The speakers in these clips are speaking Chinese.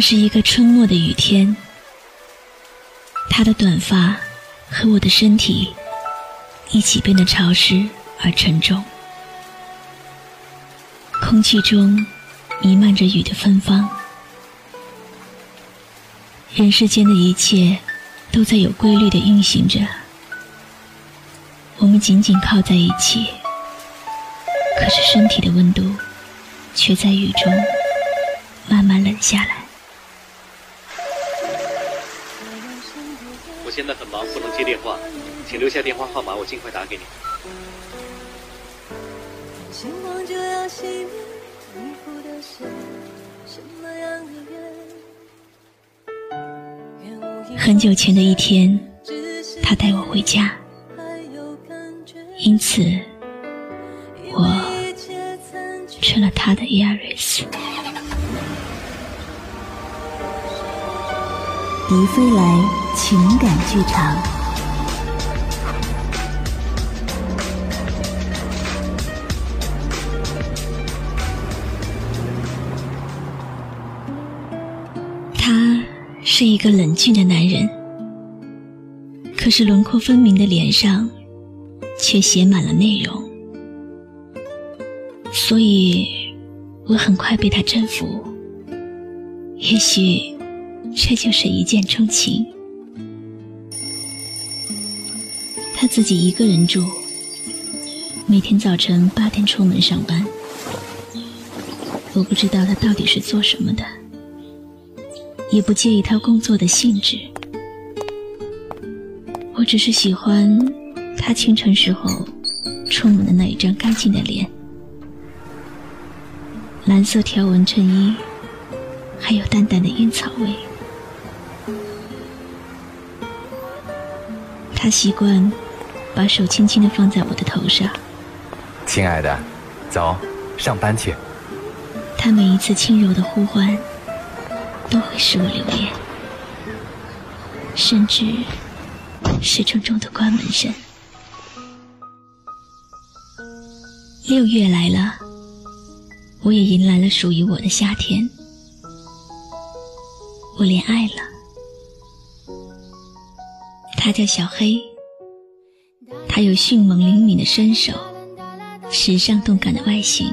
是一个春末的雨天，他的短发和我的身体一起变得潮湿而沉重，空气中弥漫着雨的芬芳，人世间的一切都在有规律的运行着，我们紧紧靠在一起，可是身体的温度却在雨中慢慢冷下来。现在很忙，不能接电话，请留下电话号码，我尽快打给你。很久前的一天，他带我回家，因此我吃了他的 Yaris。迪飞来情感剧场。他是一个冷峻的男人，可是轮廓分明的脸上却写满了内容，所以我很快被他征服。也许。这就是一见钟情。他自己一个人住，每天早晨八点出门上班。我不知道他到底是做什么的，也不介意他工作的性质。我只是喜欢他清晨时候出门的那一张干净的脸，蓝色条纹衬衣，还有淡淡的烟草味。他习惯把手轻轻地放在我的头上，亲爱的，走，上班去。他每一次轻柔的呼唤，都会使我留恋，甚至是重重的关门声。六月来了，我也迎来了属于我的夏天，我恋爱了。他叫小黑，还有迅猛灵敏的身手，时尚动感的外形，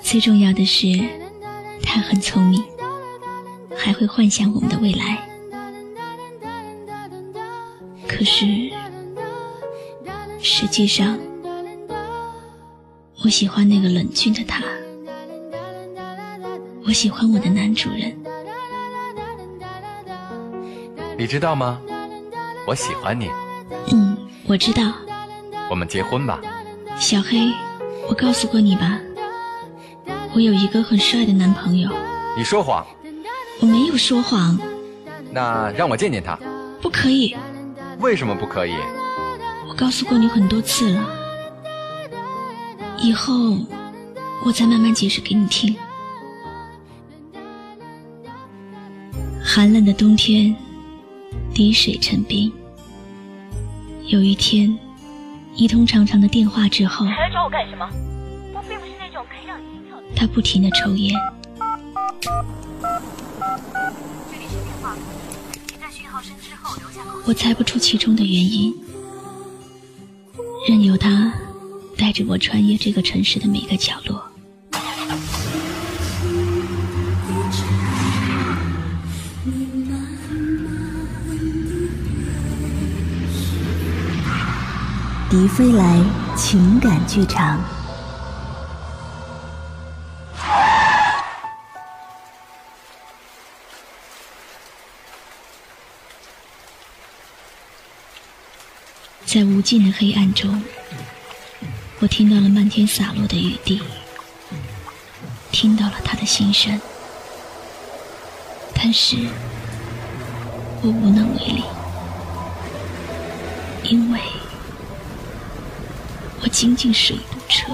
最重要的是，他很聪明，还会幻想我们的未来。可是，实际上，我喜欢那个冷峻的他，我喜欢我的男主人。你知道吗？我喜欢你。嗯，我知道。我们结婚吧。小黑，我告诉过你吧，我有一个很帅的男朋友。你说谎。我没有说谎。那让我见见他。不可以。为什么不可以？我告诉过你很多次了。以后我再慢慢解释给你听。寒冷的冬天。滴水成冰。有一天，一通长长的电话之后，还来找我干什么？我并不是那种可以让你心跳的。他不停的抽烟。这里是电话，请在讯号声之后留下我猜不出其中的原因，任由他带着我穿越这个城市的每个角落。迪飞来情感剧场，在无尽的黑暗中，我听到了漫天洒落的雨滴，听到了他的心声。但是我无能为力，因为我仅仅是一部车。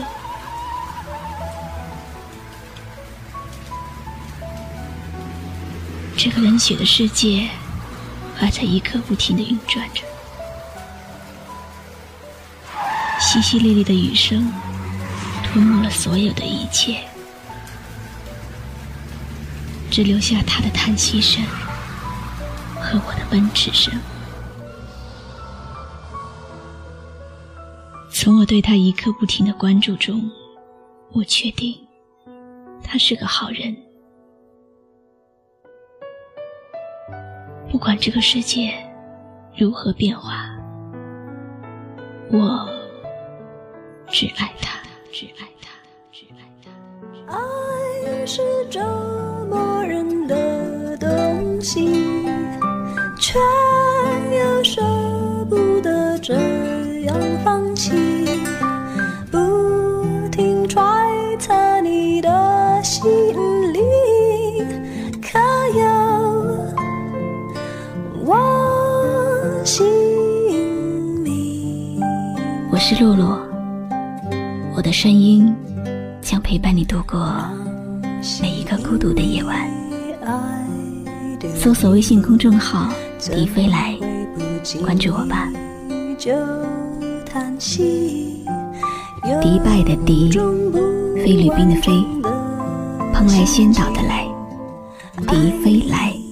这个冷血的世界还在一刻不停的运转着，淅淅沥沥的雨声吞没了所有的一切，只留下他的叹息声和我的奔驰声。从我对他一刻不停的关注中，我确定他是个好人。不管这个世界如何变化，我只爱他，只爱他，只爱他。爱是折磨人的东西，却又舍不得这样放弃，不停揣测你的心理，可有我姓名？我是露露，我的声音将陪伴你度过每一个孤独的夜晚。搜索微信公众号“迪飞来”，关注我吧。迪拜的迪，菲律宾的菲，蓬莱仙岛的来，迪飞来。